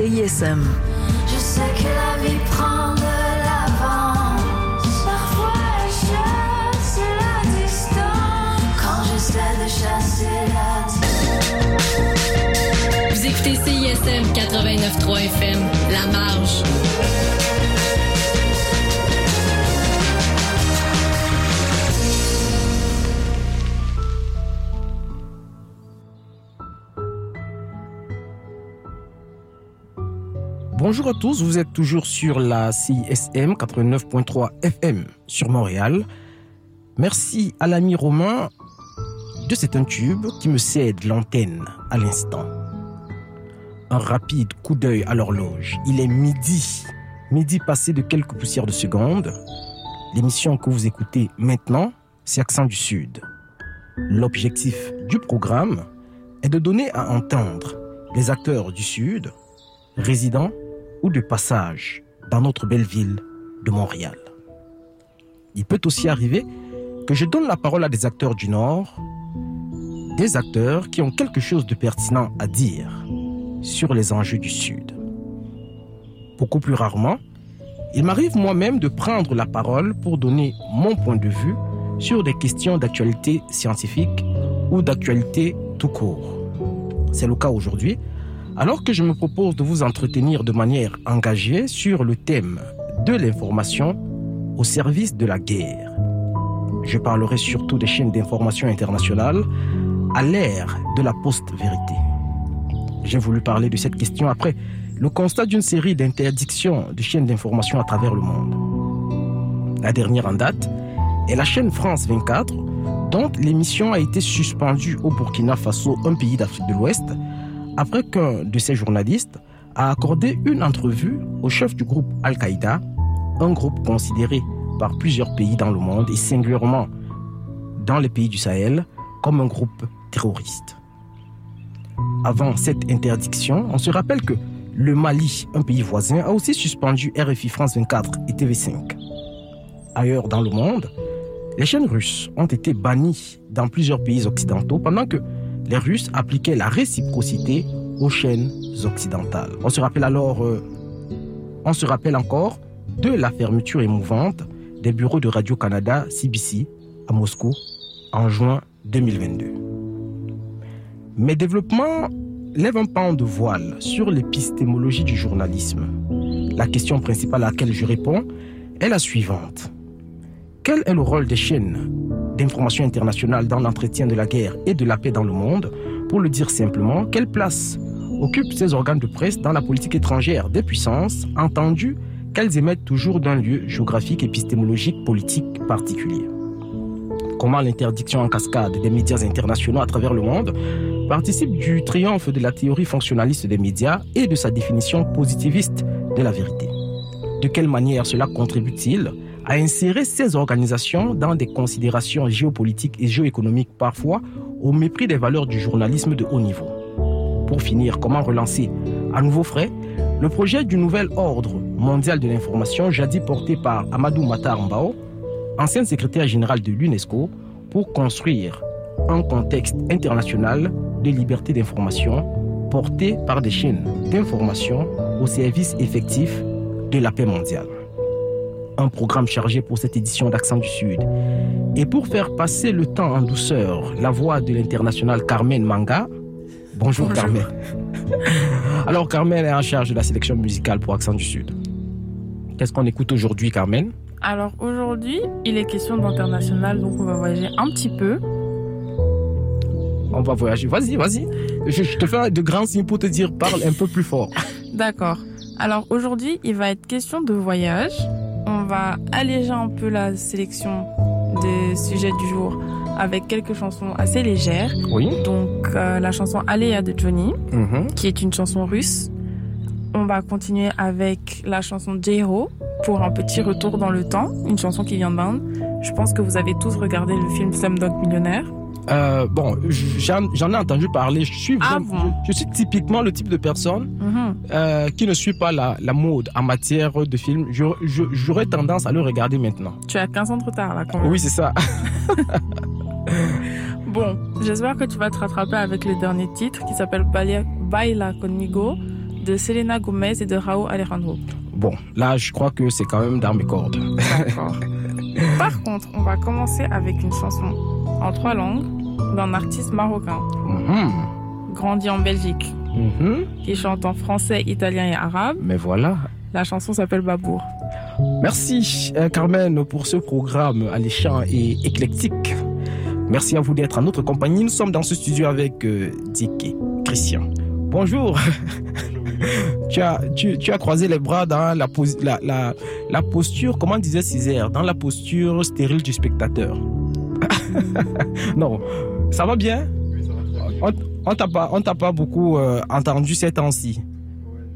CISM. Je sais que la vie prend de l'avance. Parfois elle chasse la distance. Quand j'essaie de chasser la distance. Vous écoutez CISM 89.3 FM, La Marge. Bonjour à tous, vous êtes toujours sur la CISM 89.3 FM sur Montréal. Merci à l'ami Romain de cet tube qui me cède l'antenne à l'instant. Un rapide coup d'œil à l'horloge. Il est midi, midi passé de quelques poussières de secondes. L'émission que vous écoutez maintenant, c'est Accent du Sud. L'objectif du programme est de donner à entendre les acteurs du Sud, résidents ou de passage dans notre belle ville de Montréal. Il peut aussi arriver que je donne la parole à des acteurs du Nord, des acteurs qui ont quelque chose de pertinent à dire sur les enjeux du Sud. Beaucoup plus rarement, il m'arrive moi-même de prendre la parole pour donner mon point de vue sur des questions d'actualité scientifique ou d'actualité tout court. C'est le cas aujourd'hui alors que je me propose de vous entretenir de manière engagée sur le thème de l'information au service de la guerre. Je parlerai surtout des chaînes d'information internationales à l'ère de la post-vérité. J'ai voulu parler de cette question après le constat d'une série d'interdictions de chaînes d'information à travers le monde. La dernière en date est la chaîne France 24, dont l'émission a été suspendue au Burkina Faso, un pays d'Afrique de l'Ouest, après qu'un de ces journalistes a accordé une entrevue au chef du groupe Al-Qaïda, un groupe considéré par plusieurs pays dans le monde et singulièrement dans les pays du Sahel comme un groupe terroriste. Avant cette interdiction, on se rappelle que le Mali, un pays voisin, a aussi suspendu RFI France 24 et TV5. Ailleurs dans le monde, les chaînes russes ont été bannies dans plusieurs pays occidentaux pendant que les Russes appliquaient la réciprocité aux chaînes occidentales. On se rappelle alors, euh, on se rappelle encore de la fermeture émouvante des bureaux de Radio-Canada CBC à Moscou en juin 2022. Mes développements lèvent un pan de voile sur l'épistémologie du journalisme. La question principale à laquelle je réponds est la suivante. Quel est le rôle des chaînes d'information internationale dans l'entretien de la guerre et de la paix dans le monde Pour le dire simplement, quelle place occupent ces organes de presse dans la politique étrangère des puissances, entendu qu'elles émettent toujours d'un lieu géographique, épistémologique, politique particulier? Comment l'interdiction en cascade des médias internationaux à travers le monde participe du triomphe de la théorie fonctionnaliste des médias et de sa définition positiviste de la vérité? De quelle manière cela contribue-t-il à insérer ces organisations dans des considérations géopolitiques et géoéconomiques parfois au mépris des valeurs du journalisme de haut niveau. Pour finir, comment relancer à nouveau frais le projet du nouvel ordre mondial de l'information jadis porté par Amadou Matar Mbao, ancien secrétaire général de l'UNESCO, pour construire un contexte international de liberté d'information porté par des chaînes d'information au service effectif de la paix mondiale? Un programme chargé pour cette édition d'Accent du Sud. Et pour faire passer le temps en douceur, la voix de l'international Carmen Manga. Bonjour, Bonjour. Carmen. Alors Carmen est en charge de la sélection musicale pour Accent du Sud. Qu'est-ce qu'on écoute aujourd'hui, Carmen? Alors aujourd'hui, il est question d'international, donc on va voyager un petit peu. On va voyager. Vas-y, vas-y. Je, je te fais de grands signes pour te dire parle un peu plus fort. D'accord. Alors aujourd'hui, il va être question de voyage. On va alléger un peu la sélection des sujets du jour avec quelques chansons assez légères. Oui. Donc euh, la chanson Aléa de Johnny, Mhm. qui est une chanson russe. On va continuer avec la chanson J-Ho pour un petit retour dans le temps, une chanson qui vient d'Inde. Je pense que vous avez tous regardé le film Slumdog Millionnaire. Euh, bon, j'en ai entendu parler. Je suis, Ah vraiment- bon? je, je suis typiquement le type de personne Mhm. euh, qui ne suit pas la, la mode en matière de film. J'aurais tendance à le regarder maintenant. Tu as 15 ans trop tard là quand même. Oui, c'est ça. Bon, j'espère que tu vas te rattraper avec le dernier titre qui s'appelle Baila, Baila Conmigo. de Selena Gomez et de Raúl Alejandro. Bon, là, je crois que c'est quand même dans mes cordes. D'accord. Par contre, on va commencer avec une chanson en trois langues d'un artiste marocain, Mhm. grandi en Belgique, Mhm. qui chante en français, italien et arabe. Mais voilà. La chanson s'appelle Babour. Merci, euh, Carmen, pour ce programme alléchant et éclectique. Merci à vous d'être en notre compagnie. Nous sommes dans ce studio avec euh, Dick et Christian. Bonjour. tu, as, tu, tu as croisé les bras dans la, pos- la, la, la posture, comment disait Césaire, dans la posture stérile du spectateur. non, ça va bien? On on t'a pas, on t'a pas beaucoup euh, entendu ces temps-ci.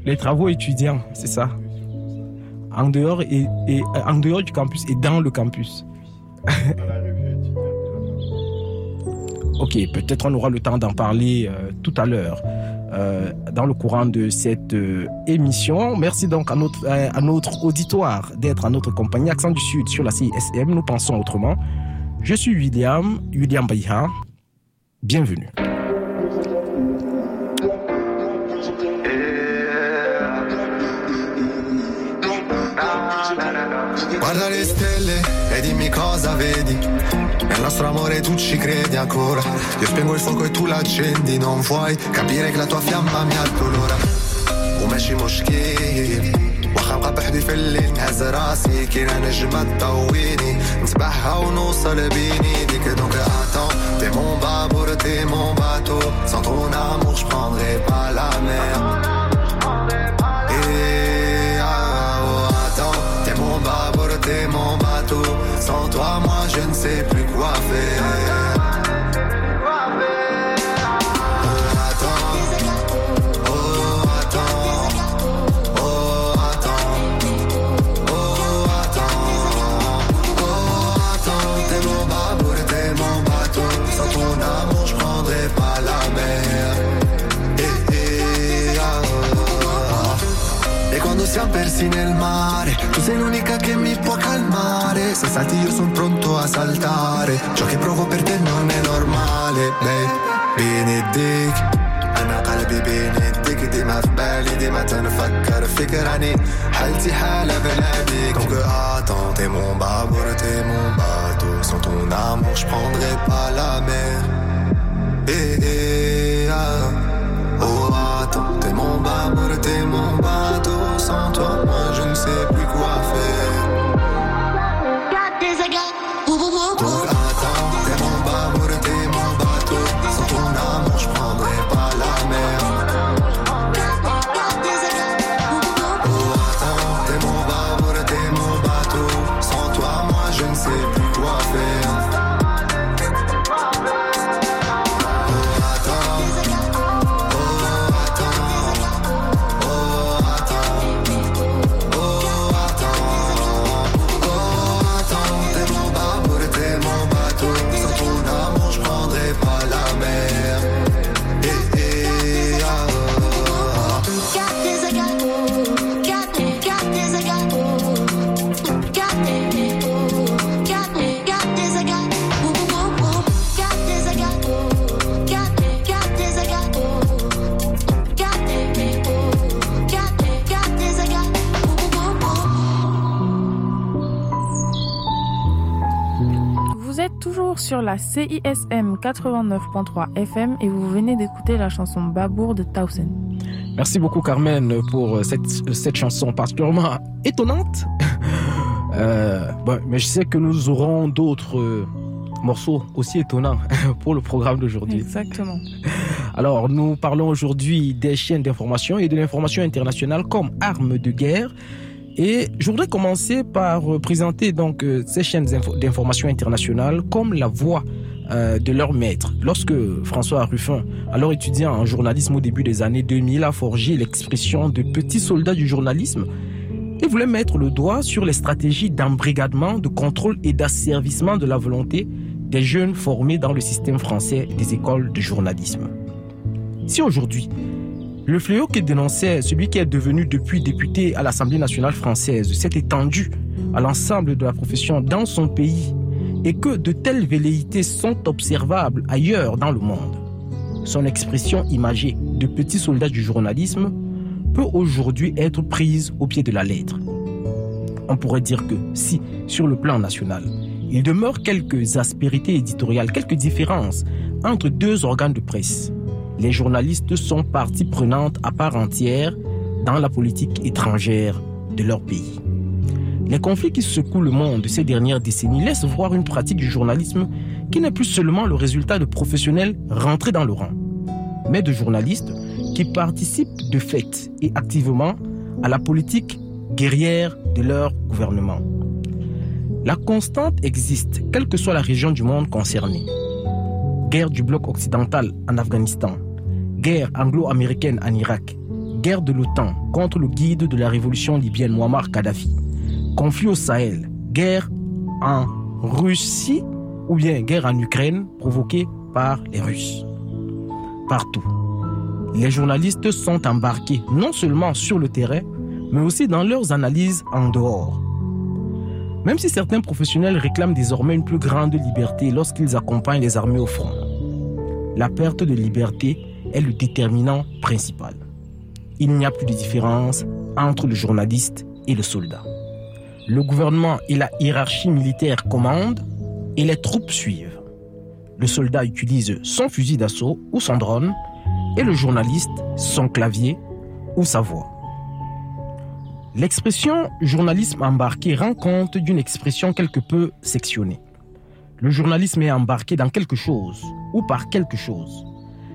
Les travaux étudiants, c'est ça en dehors, et, et, euh, en dehors du campus et dans le campus. ok, peut-être on aura le temps d'en parler euh, tout à l'heure euh, dans le courant de cette euh, émission. Merci donc à notre, euh, à notre auditoire d'être à notre compagnie. Accent du Sud sur la CISM, nous pensons autrement. Je suis William, William Baïha. Bienvenue. Guarda le stelle e dimmi cosa vedi. Nel nostro amore tu ci credi ancora. Io spengo il fuoco e tu l'accendi. Non vuoi capire che la tua fiamma mi addolora. Come ci moschini. واخا نبقى بحدي في الليل نهز راسي كاينة نجمة تضويني نسبحها ونوصل بين ايديك دونك attends T'es mon babour, t'es mon bateau Sans ton amour je prendrai pas la mer Et ah, oh, attends, t'es mon babour, t'es mon bateau. Sans toi, moi, je ne sais plus quoi faire. quando siamo persi nel mare Tu sei l'unica che mi può calmare Se salti io sono pronto a saltare Ciò che provo per te non è normale Babe, بيديك أنا قلبي بين يديك ديما في بالي ديما تنفكر فيك راني حالتي حالة بلاديك Donc attends, t'es mon babour, t'es mon bateau Sans ton amour, je prendrai pas la mer Sur la CISM 89.3 FM et vous venez d'écouter la chanson Babour de Towson. Merci beaucoup Carmen pour euh, cette, cette chanson particulièrement étonnante. Euh, bon, mais je sais que nous aurons d'autres euh, morceaux aussi étonnants pour le programme d'aujourd'hui. Exactement. Alors, nous parlons aujourd'hui des chaînes d'information et de l'information internationale comme arme de guerre. Et je voudrais commencer par euh, présenter donc euh, ces chaînes d'info- d'information internationale comme la voix euh, de leur maître. Lorsque François Ruffin, alors étudiant en journalisme au début des années 2000, a forgé l'expression de petit soldat du journalisme, il voulait mettre le doigt sur les stratégies d'embrigadement, de contrôle et d'asservissement de la volonté des jeunes formés dans le système français des écoles de journalisme. Si aujourd'hui, le fléau qu'il dénonçait, celui qui est devenu depuis député à l'Assemblée nationale française, s'est étendu à l'ensemble de la profession dans son pays et que de telles velléités sont observables ailleurs dans le monde, son expression imagée de petit soldat du journalisme peut aujourd'hui être prise au pied de la lettre. On pourrait dire que si, sur le plan national, il demeure quelques aspérités éditoriales, quelques différences entre deux organes de presse, les journalistes sont partie prenante à part entière dans la politique étrangère de leur pays. Les conflits qui secouent le monde ces dernières décennies laissent voir une pratique du journalisme qui n'est plus seulement le résultat de professionnels rentrés dans le rang, mais de journalistes qui participent de fait et activement à la politique guerrière de leur gouvernement. La constante existe, quelle que soit la région du monde concernée. Guerre du bloc occidental en Afghanistan, guerre anglo-américaine en Irak, guerre de l'OTAN contre le guide de la révolution libyenne Muammar Kadhafi, conflit au Sahel, guerre en Russie ou bien guerre en Ukraine provoquée par les Russes. Partout, les journalistes sont embarqués non seulement sur le terrain, mais aussi dans leurs analyses en dehors. Même si certains professionnels réclament désormais une plus grande liberté lorsqu'ils accompagnent les armées au front, la perte de liberté est le déterminant principal. Il n'y a plus de différence entre le journaliste et le soldat. Le gouvernement et la hiérarchie militaire commandent et les troupes suivent. Le soldat utilise son fusil d'assaut ou son drone et le journaliste son clavier ou sa voix. L'expression journalisme embarqué rend compte d'une expression quelque peu sectionnée. Le journalisme est embarqué dans quelque chose ou par quelque chose.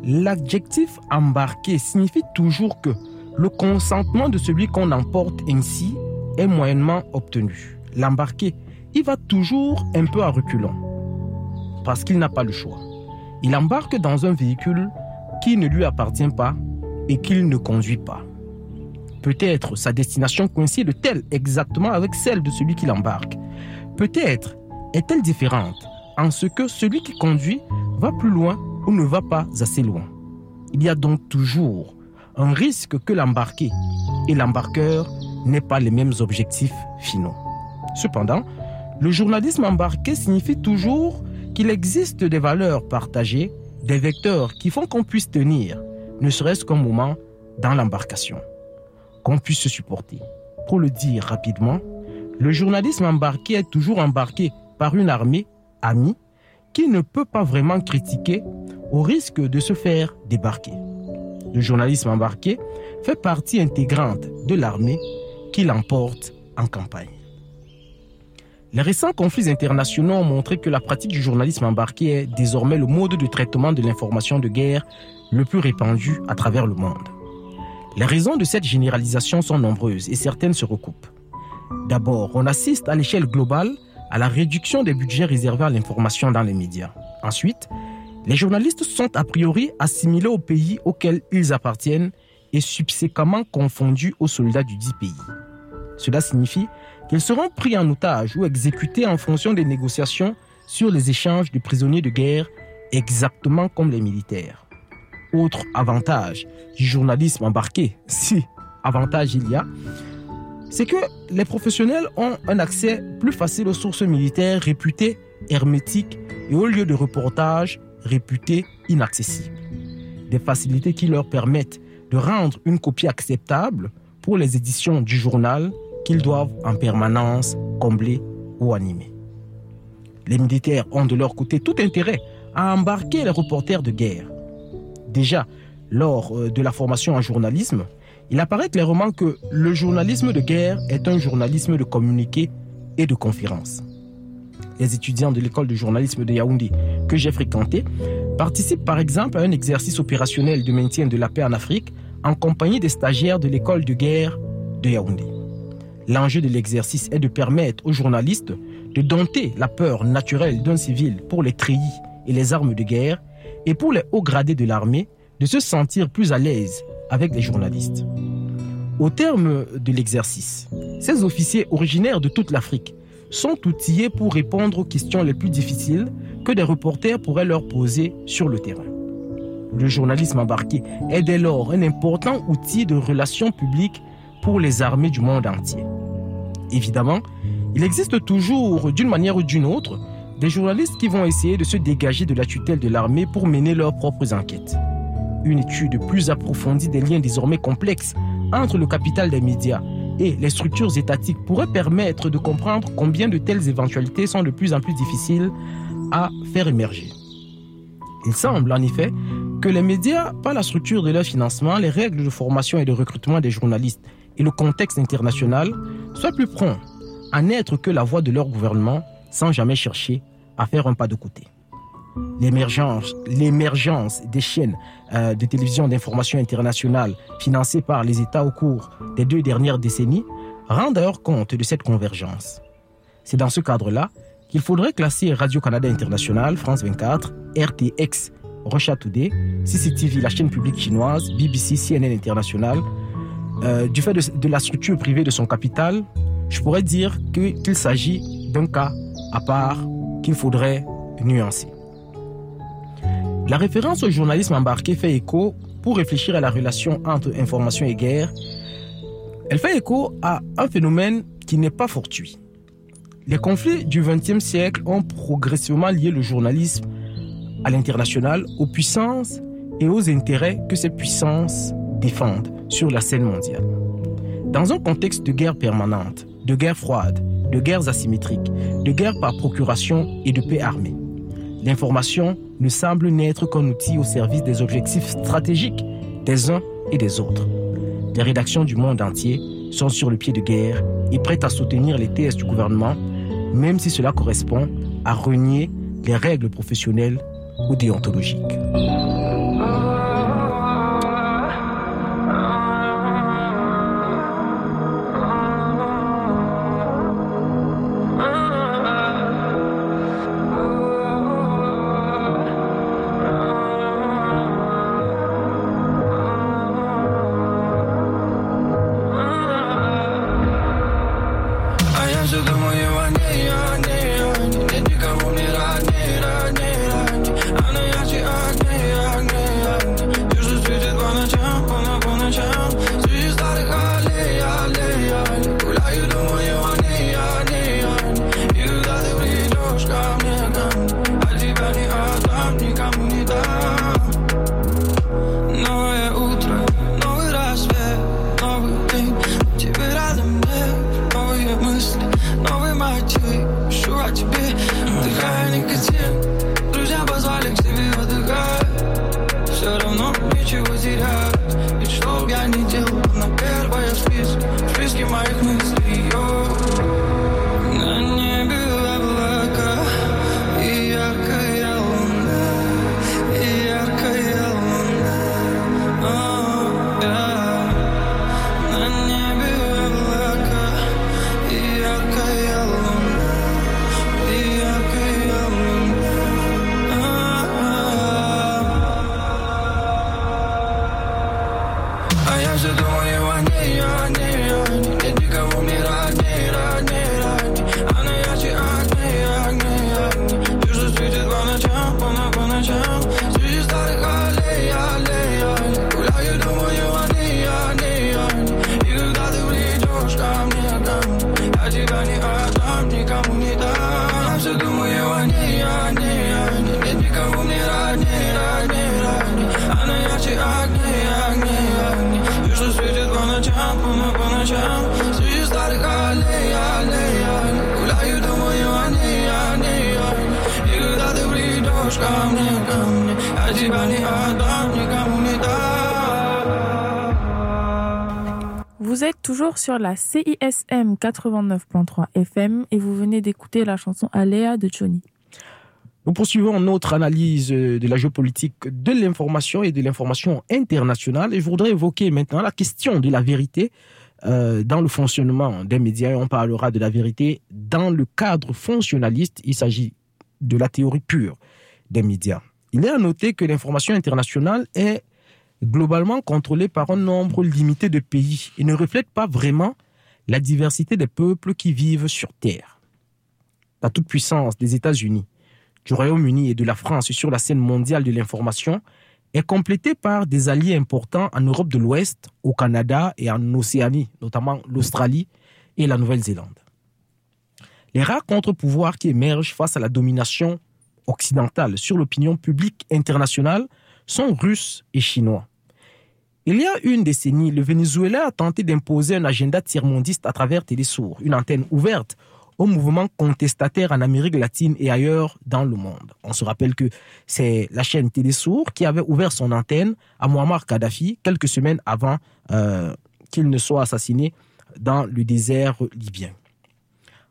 L'adjectif embarqué signifie toujours que le consentement de celui qu'on emporte ainsi est moyennement obtenu. L'embarqué, il va toujours un peu à reculons parce qu'il n'a pas le choix. Il embarque dans un véhicule qui ne lui appartient pas et qu'il ne conduit pas. Peut-être sa destination coïncide-t-elle exactement avec celle de celui qui l'embarque. Peut-être est-elle différente en ce que celui qui conduit va plus loin ou ne va pas assez loin. Il y a donc toujours un risque que l'embarqué et l'embarqueur n'aient pas les mêmes objectifs finaux. Cependant, le journalisme embarqué signifie toujours qu'il existe des valeurs partagées, des vecteurs qui font qu'on puisse tenir, ne serait-ce qu'un moment, dans l'embarcation, qu'on puisse se supporter. Pour le dire rapidement, le journalisme embarqué est toujours embarqué par une armée amie qui ne peut pas vraiment critiquer au risque de se faire débarquer. Le journalisme embarqué fait partie intégrante de l'armée qui l'emporte en campagne. Les récents conflits internationaux ont montré que la pratique du journalisme embarqué est désormais le mode de traitement de l'information de guerre le plus répandu à travers le monde. Les raisons de cette généralisation sont nombreuses et certaines se recoupent. D'abord, on assiste à l'échelle globale à la réduction des budgets réservés à l'information dans les médias. Ensuite, les journalistes sont a priori assimilés au pays auquel ils appartiennent et subséquemment confondus aux soldats du dit pays. Cela signifie qu'ils seront pris en otage ou exécutés en fonction des négociations sur les échanges de prisonniers de guerre, exactement comme les militaires. Autre avantage du journalisme embarqué, si avantage il y a, c'est que les professionnels ont un accès plus facile aux sources militaires réputées hermétiques et aux lieux de reportage réputés inaccessibles. Des facilités qui leur permettent de rendre une copie acceptable pour les éditions du journal qu'ils doivent en permanence combler ou animer. Les militaires ont de leur côté tout intérêt à embarquer les reporters de guerre. Déjà, lors euh, de la formation en journalisme, il apparaît clairement que le journalisme de guerre est un journalisme de communiqué et de conférence. Les étudiants de l'école de journalisme de Yaoundé que j'ai fréquenté participent par exemple à un exercice opérationnel de maintien de la paix en Afrique en compagnie des stagiaires de l'école de guerre de Yaoundé. L'enjeu de l'exercice est de permettre aux journalistes de dompter la peur naturelle d'un civil pour les treillis et les armes de guerre et pour les hauts gradés de l'armée de se sentir plus à l'aise avec les journalistes. Au terme de l'exercice, ces officiers originaires de toute l'Afrique sont outillés pour répondre aux questions les plus difficiles que des reporters pourraient leur poser sur le terrain. Le journalisme embarqué est dès lors un important outil de relations publiques pour les armées du monde entier. Évidemment, il existe toujours, d'une manière ou d'une autre, des journalistes qui vont essayer de se dégager de la tutelle de l'armée pour mener leurs propres enquêtes. Une étude plus approfondie des liens désormais complexes entre le capital des médias et les structures étatiques pourrait permettre de comprendre combien de telles éventualités sont de plus en plus difficiles à faire émerger. Il semble en effet que les médias, par la structure de leur financement, les règles de formation et de recrutement des journalistes et le contexte international, soient plus prompts à n'être que la voix de leur gouvernement sans jamais chercher à faire un pas de côté. L'émergence, des chaînes euh, de télévision d'information internationale financées par les États au cours des deux dernières décennies rend d'ailleurs compte de cette convergence. C'est dans ce cadre-là qu'il faudrait classer Radio-Canada International, France 24, RTX, Russia Today, CCTV, la chaîne publique chinoise, BBC, CNN International. Euh, du fait de, la structure privée de son capital, je pourrais dire qu'il s'agit d'un cas à part qu'il faudrait nuancer. La référence au journalisme embarqué fait écho pour réfléchir à la relation entre information et guerre. Elle fait écho à un phénomène qui n'est pas fortuit. Les conflits du XXe siècle ont progressivement lié le journalisme à l'international, aux puissances et aux intérêts que ces puissances défendent sur la scène mondiale. Dans un contexte de guerre permanente, de guerre froide, de guerres asymétriques, de guerre par procuration et de paix armée, l'information ne semble n'être qu'un outil au service des objectifs stratégiques des uns et des autres. Les rédactions du monde entier sont sur le pied de guerre et prêtes à soutenir les thèses du gouvernement, même si cela correspond à renier les règles professionnelles ou déontologiques. Vous êtes toujours sur la CISM 89.3 FM et vous venez d'écouter la chanson Aléa de Johnny. Nous poursuivons notre analyse de la géopolitique de l'information et de l'information internationale. Et je voudrais évoquer maintenant la question de la vérité euh, dans le fonctionnement des médias. Et on parlera de la vérité dans le cadre fonctionnaliste. Il s'agit de la théorie pure des médias. Il est à noter que l'information internationale est globalement contrôlée par un nombre limité de pays et ne reflète pas vraiment la diversité des peuples qui vivent sur Terre. La toute-puissance des États-Unis du Royaume-Uni et de la France sur la scène mondiale de l'information est complétée par des alliés importants en Europe de l'Ouest, au Canada et en Océanie, notamment l'Australie et la Nouvelle-Zélande. Les rares contre-pouvoirs qui émergent face à la domination occidentale sur l'opinion publique internationale sont russes et chinois. Il y a une décennie, le Venezuela a tenté d'imposer un agenda tiers-mondiste à travers Télésour, une antenne ouverte au mouvement contestataire en Amérique latine et ailleurs dans le monde. On se rappelle que c'est la chaîne Télésour qui avait ouvert son antenne à Muammar Kadhafi quelques semaines avant euh, qu'il ne soit assassiné dans le désert libyen.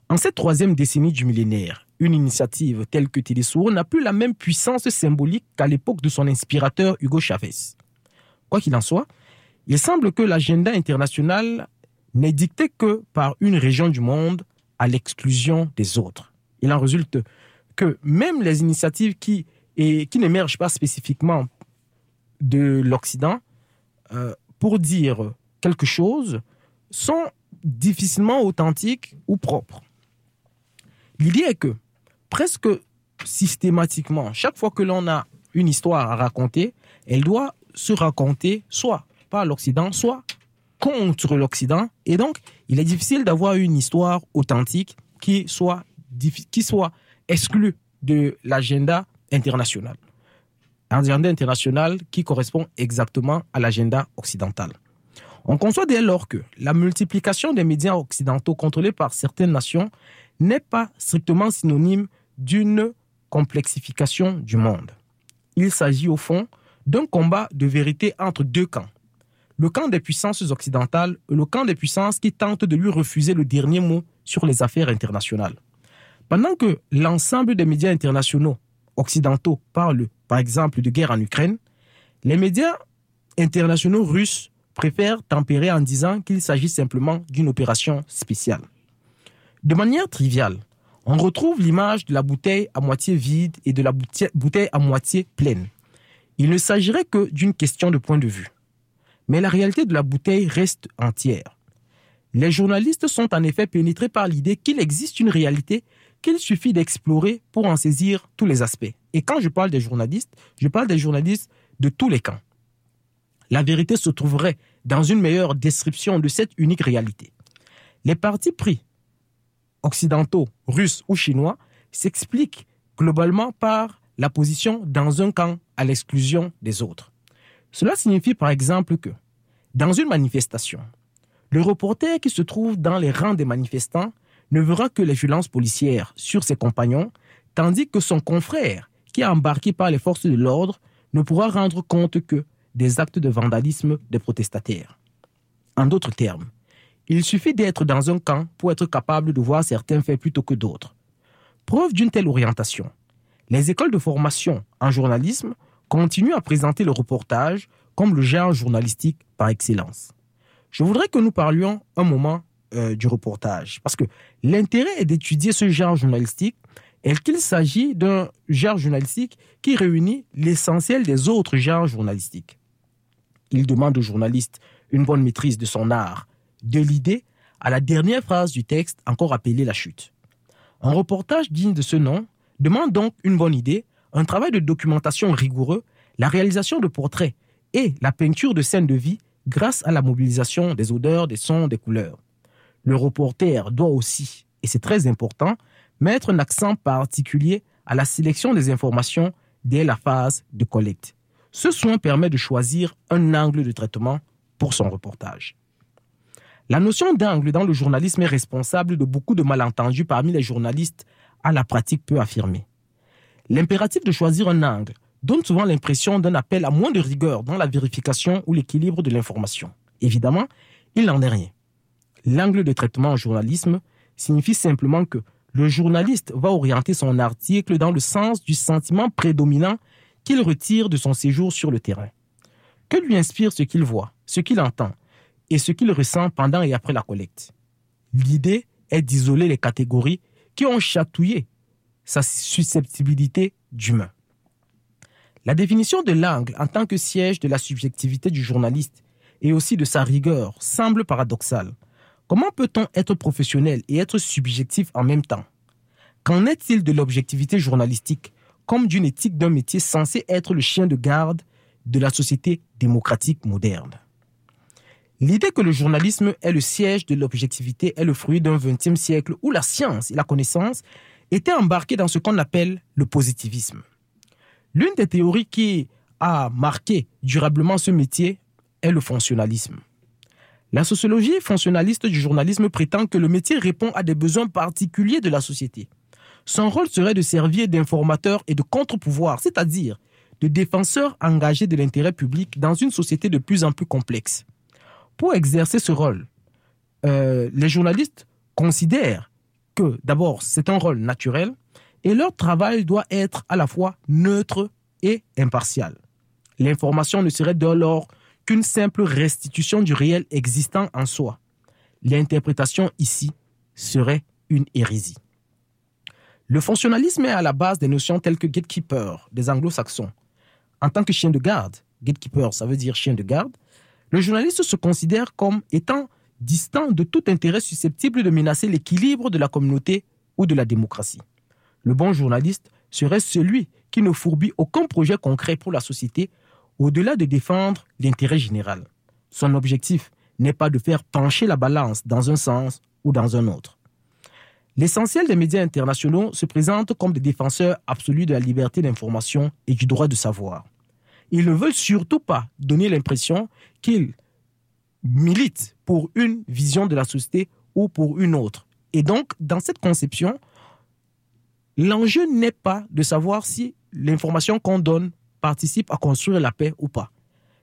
En cette troisième décennie du millénaire, une initiative telle que Télésour n'a plus la même puissance symbolique qu'à l'époque de son inspirateur Hugo Chavez. Quoi qu'il en soit, il semble que l'agenda international n'est dicté que par une région du monde à l'exclusion des autres. Il en résulte que même les initiatives qui, qui n'émergent pas spécifiquement de l'Occident euh, pour dire quelque chose sont difficilement authentiques ou propres. L'idée est que presque systématiquement, chaque fois que l'on a une histoire à raconter, elle doit se raconter soit par l'Occident, soit contre l'Occident. Et donc, il est difficile d'avoir une histoire authentique qui soit, qui soit exclue de l'agenda international. Un agenda international qui correspond exactement à l'agenda occidental. On conçoit dès lors que la multiplication des médias occidentaux contrôlés par certaines nations n'est pas strictement synonyme d'une complexification du monde. Il s'agit au fond d'un combat de vérité entre deux camps. Le camp des puissances occidentales et le camp des puissances qui tentent de lui refuser le dernier mot sur les affaires internationales. Pendant que l'ensemble des médias internationaux occidentaux parlent, par exemple, de guerre en Ukraine, les médias internationaux russes préfèrent tempérer en disant qu'il s'agit simplement d'une opération spéciale. De manière triviale, on retrouve l'image de la bouteille à moitié vide et de la bouteille- à moitié pleine. Il ne s'agirait que d'une question de point de vue. Mais la réalité de la bouteille reste entière. Les journalistes sont en effet pénétrés par l'idée qu'il existe une réalité qu'il suffit d'explorer pour en saisir tous les aspects. Et quand je parle des journalistes, je parle des journalistes de tous les camps. La vérité se trouverait dans une meilleure description de cette unique réalité. Les partis pris, occidentaux, russes ou chinois, s'expliquent globalement par la position dans un camp à l'exclusion des autres. Cela signifie par exemple que, dans une manifestation, le reporter qui se trouve dans les rangs des manifestants ne verra que les violences policières sur ses compagnons, tandis que son confrère, qui est embarqué par les forces de l'ordre, ne pourra rendre compte que des actes de vandalisme des protestataires. En d'autres termes, il suffit d'être dans un camp pour être capable de voir certains faits plutôt que d'autres. Preuve d'une telle orientation, les écoles de formation en journalisme continuent à présenter le reportage comme le genre journalistique par excellence. Je voudrais que nous parlions un moment euh, du reportage, parce que l'intérêt est d'étudier ce genre journalistique et qu'il s'agit d'un genre journalistique qui réunit l'essentiel des autres genres journalistiques? Il demande au journaliste une bonne maîtrise de son art, de l'idée à la dernière phrase du texte encore appelée la chute. Un reportage digne de ce nom demande donc une bonne idée, un travail de documentation rigoureux, la réalisation de portraits et la peinture de scènes de vie grâce à la mobilisation des odeurs, des sons, des couleurs. Le reporter doit aussi, et c'est très important, mettre un accent particulier à la sélection des informations dès la phase de collecte. Ce soin permet de choisir un angle de traitement pour son reportage. La notion d'angle dans le journalisme est responsable de beaucoup de malentendus parmi les journalistes à la pratique peu affirmée. L'impératif de choisir un angle donne souvent l'impression d'un appel à moins de rigueur dans la vérification ou l'équilibre de l'information. Évidemment, il n'en est rien. L'angle de traitement en journalisme signifie simplement que le journaliste va orienter son article dans le sens du sentiment prédominant qu'il retire de son séjour sur le terrain. Que lui inspire ce qu'il voit, ce qu'il entend et ce qu'il ressent pendant et après la collecte? L'idée est d'isoler les catégories qui ont chatouillé sa susceptibilité d'humain. La définition de l'angle en tant que siège de la subjectivité du journaliste et aussi de sa rigueur semble paradoxale. Comment peut-on être professionnel et être subjectif en même temps? Qu'en est-il de l'objectivité journalistique comme d'une éthique d'un métier censé être le chien de garde de la société démocratique moderne? L'idée que le journalisme est le siège de l'objectivité est le fruit d'un XXe siècle où la science et la connaissance étaient embarquées dans ce qu'on appelle le positivisme. L'une des théories qui a marqué durablement ce métier est le fonctionnalisme. La sociologie fonctionnaliste du journalisme prétend que le métier répond à des besoins particuliers de la société. Son rôle serait de servir d'informateur et de contre-pouvoir, c'est-à-dire de défenseur engagé de l'intérêt public dans une société de plus en plus complexe. Pour exercer ce rôle, euh, les journalistes considèrent que d'abord c'est un rôle naturel et leur travail doit être à la fois neutre et impartial. L'information ne serait dès lors qu'une simple restitution du réel existant en soi. L'interprétation ici serait une hérésie. Le fonctionnalisme est à la base des notions telles que gatekeeper des anglo-saxons. En tant que chien de garde, gatekeeper ça veut dire chien de garde, le journaliste se considère comme étant distant de tout intérêt susceptible de menacer l'équilibre de la communauté ou de la démocratie. Le bon journaliste serait celui qui ne fourbit aucun projet concret pour la société au-delà de défendre l'intérêt général. Son objectif n'est pas de faire pencher la balance dans un sens ou dans un autre. L'essentiel des médias internationaux se présente comme des défenseurs absolus de la liberté d'information et du droit de savoir. Ils ne veulent surtout pas donner l'impression qu'ils militent pour une vision de la société ou pour une autre. Et donc, dans cette conception, l'enjeu n'est pas de savoir si l'information qu'on donne participe à construire la paix ou pas.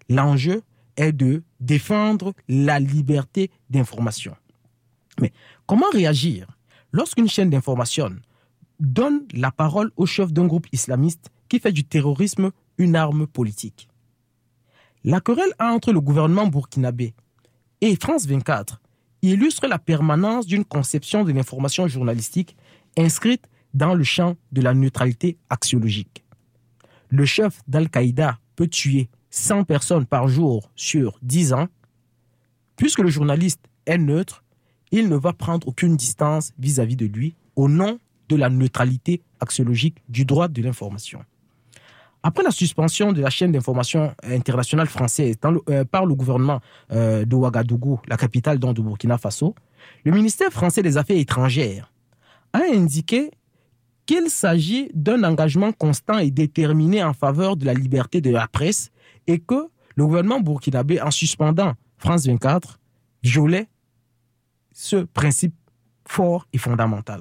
L'enjeu est de défendre la liberté d'information. Mais comment réagir lorsqu'une chaîne d'information donne la parole au chef d'un groupe islamiste qui fait du terrorisme une arme politique? La querelle entre le gouvernement burkinabé et France 24 illustre la permanence d'une conception de l'information journalistique inscrite dans le champ de la neutralité axiologique. Le chef d'Al-Qaïda peut tuer 100 personnes par jour sur 10 ans. Puisque le journaliste est neutre, il ne va prendre aucune distance vis-à-vis de lui au nom de la neutralité axiologique du droit de l'information. Après la suspension de la chaîne d'information internationale française euh, par le gouvernement euh, de Ouagadougou, la capitale donc de Burkina Faso, le ministère français des Affaires étrangères a indiqué qu'il s'agit d'un engagement constant et déterminé en faveur de la liberté de la presse et que le gouvernement burkinabé, en suspendant France 24, violait ce principe fort et fondamental.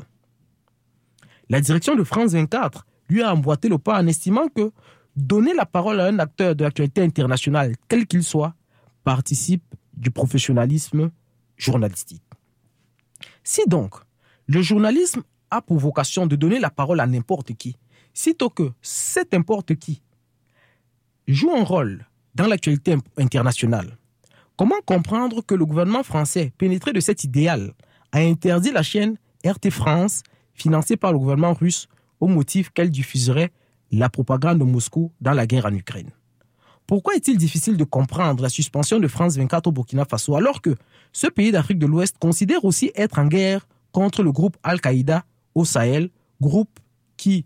La direction de France 24 lui a emboîté le pas en estimant que donner la parole à un acteur de l'actualité internationale, quel qu'il soit, participe du professionnalisme journalistique. Si donc le journalisme a pour vocation de donner la parole à n'importe qui, sitôt que cet n'importe qui joue un rôle dans l'actualité internationale, comment comprendre que le gouvernement français, pénétré de cet idéal, a interdit la chaîne RT France, financée par le gouvernement russe, au motif qu'elle diffuserait la propagande de Moscou dans la guerre en Ukraine Pourquoi est-il difficile de comprendre la suspension de France 24 au Burkina Faso alors que ce pays d'Afrique de l'Ouest considère aussi être en guerre contre le groupe Al-Qaïda au Sahel, groupe qui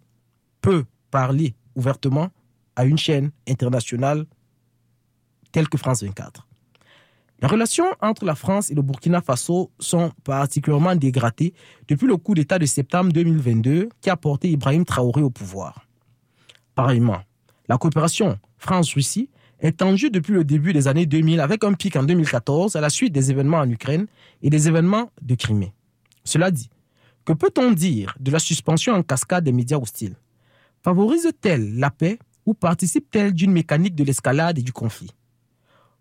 peut parler ouvertement à une chaîne internationale telle que France 24. Les relations entre la France et le Burkina Faso sont particulièrement dégradées depuis le coup d'État de septembre 2022 qui a porté Ibrahim Traoré au pouvoir. Pareillement, la coopération France-Russie est tendue depuis le début des années 2000 avec un pic en 2014 à la suite des événements en Ukraine et des événements de Crimée. Cela dit, que peut-on dire de la suspension en cascade des médias hostiles? Favorise-t-elle la paix ou participe-t-elle d'une mécanique de l'escalade et du conflit?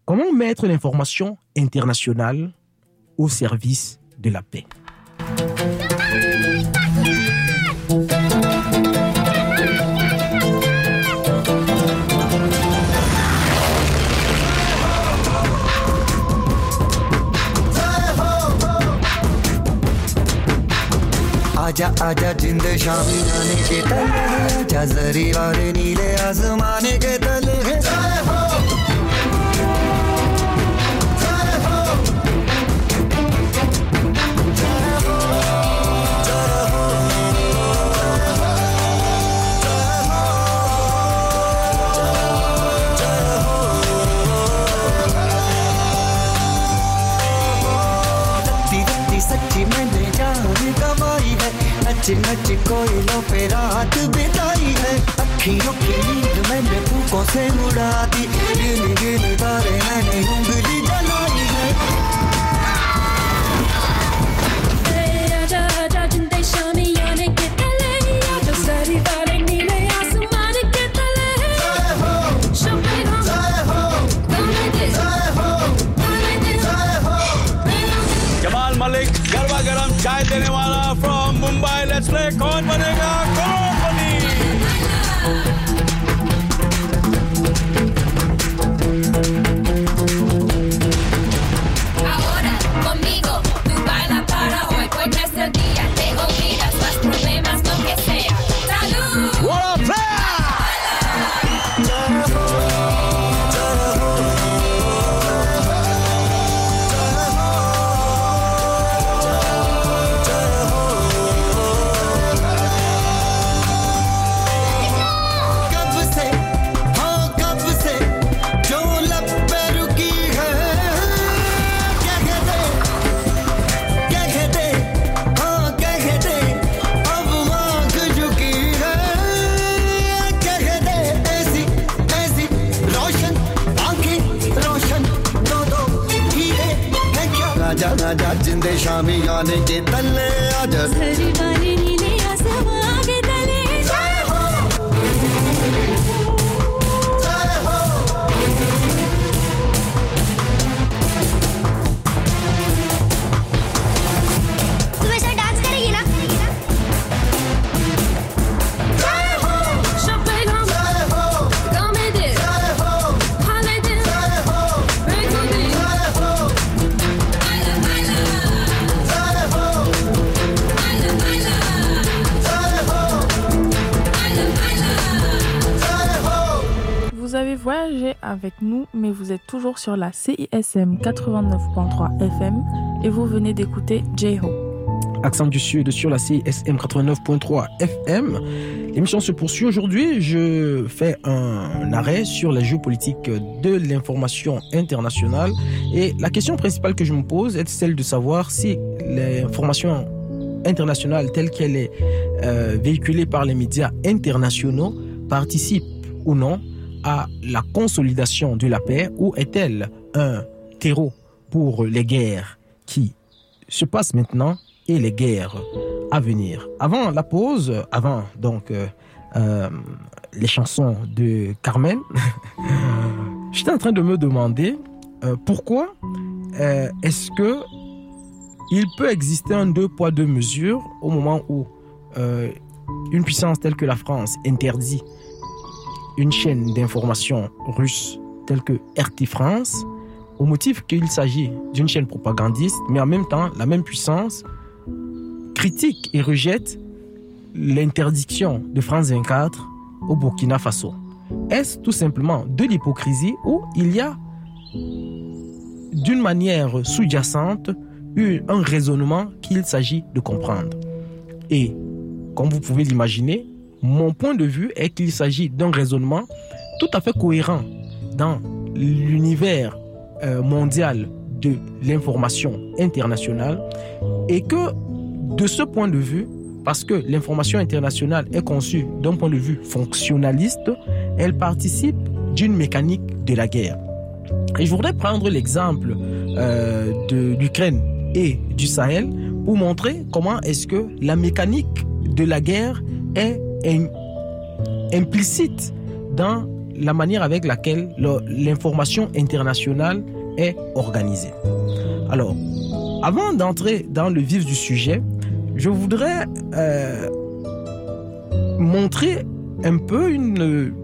Comment mettre l'information internationale au service de la paix? आजा आजा जिंद शामी आने के तल आजा जरी वाले नीले आसमाने के तल नच नच कोयलों पे रात बिताई है। अखियों की नींद मैंने फूकों से उड़ा दी। गिन गिन तारे मैंने उंगली slick sur la CISM 89.3 FM et vous venez d'écouter J-Ho. Accent du Sud sur la CSM 89.3 FM. L'émission se poursuit aujourd'hui. Je fais un arrêt sur la géopolitique de l'information internationale. Et la question principale que je me pose est celle de savoir si l'information internationale telle qu'elle est euh, véhiculée par les médias internationaux participe ou non à la consolidation de la paix ou est-elle un terreau pour les guerres qui se passent maintenant et les guerres à venir? Avant la pause, avant donc euh, euh, les chansons de Carmen, j'étais en train de me demander euh, pourquoi est-ce que il peut exister un deux poids deux mesures au moment où une puissance telle que la France interdit une chaîne d'information russe telle que RT France au motif qu'il s'agit d'une chaîne propagandiste, mais en même temps, la même puissance critique et rejette l'interdiction de France 24 au Burkina Faso. Est-ce tout simplement de l'hypocrisie ou il y a d'une manière sous-jacente un raisonnement qu'il s'agit de comprendre? Et comme vous pouvez l'imaginer, mon point de vue est qu'il s'agit d'un raisonnement tout à fait cohérent dans l'univers euh, mondial de l'information internationale et que de ce point de vue, parce que l'information internationale est conçue d'un point de vue fonctionnaliste, elle participe d'une mécanique de la guerre. Et je voudrais prendre l'exemple euh, de l'Ukraine et du Sahel pour montrer comment est-ce que la mécanique de la guerre est im- implicite dans la manière avec laquelle le- l'information internationale est organisée. Alors, avant d'entrer dans le vif du sujet, je voudrais euh, montrer un peu,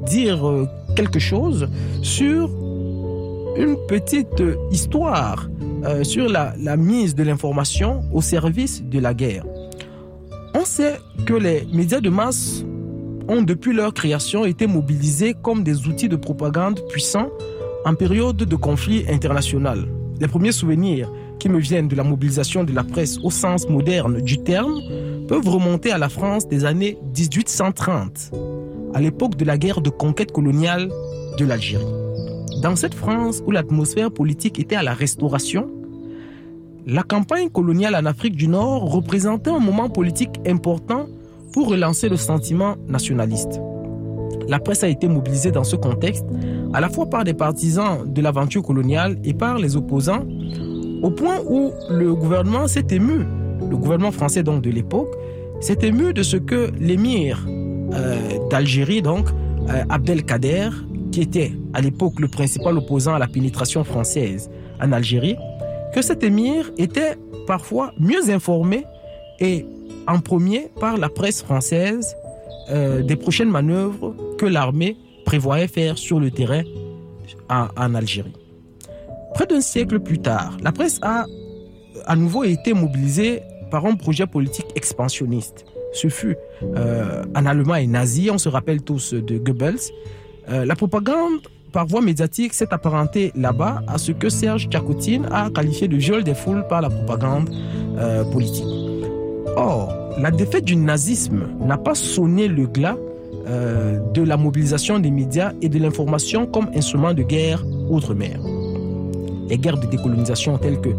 dire euh, quelque chose sur une petite histoire euh, sur la mise de l'information au service de la guerre. On que les médias de masse ont depuis leur création été mobilisés comme des outils de propagande puissants en période de conflit international. Les premiers souvenirs qui me viennent de la mobilisation de la presse au sens moderne du terme peuvent remonter à la France des années 1830, à l'époque de la guerre de conquête coloniale de l'Algérie. Dans cette France où l'atmosphère politique était à la restauration, la campagne coloniale en Afrique du Nord représentait un moment politique important pour relancer le sentiment nationaliste. La presse a été mobilisée dans ce contexte, à la fois par des partisans de l'aventure coloniale et par les opposants, au point où le gouvernement s'est ému, le gouvernement français donc de l'époque, s'est ému de ce que l'émir euh, d'Algérie, donc euh, Abdelkader, qui était à l'époque le principal opposant à la pénétration française en Algérie, que cet émir était parfois mieux informé et en premier par la presse française euh, des prochaines manœuvres que l'armée prévoyait faire sur le terrain en, Algérie. Près d'un siècle plus tard, la presse a à nouveau été mobilisée par un projet politique expansionniste. Ce fut euh, en Allemagne nazi, on se rappelle tous de Goebbels. Euh, la propagande par voie médiatique s'est apparentée là-bas à ce que Serge Tchakoutine a qualifié de viol des foules par la propagande euh, politique. Or, la défaite du nazisme n'a pas sonné le glas euh, de la mobilisation des médias et de l'information comme instrument de guerre outre-mer. Les guerres de décolonisation telles que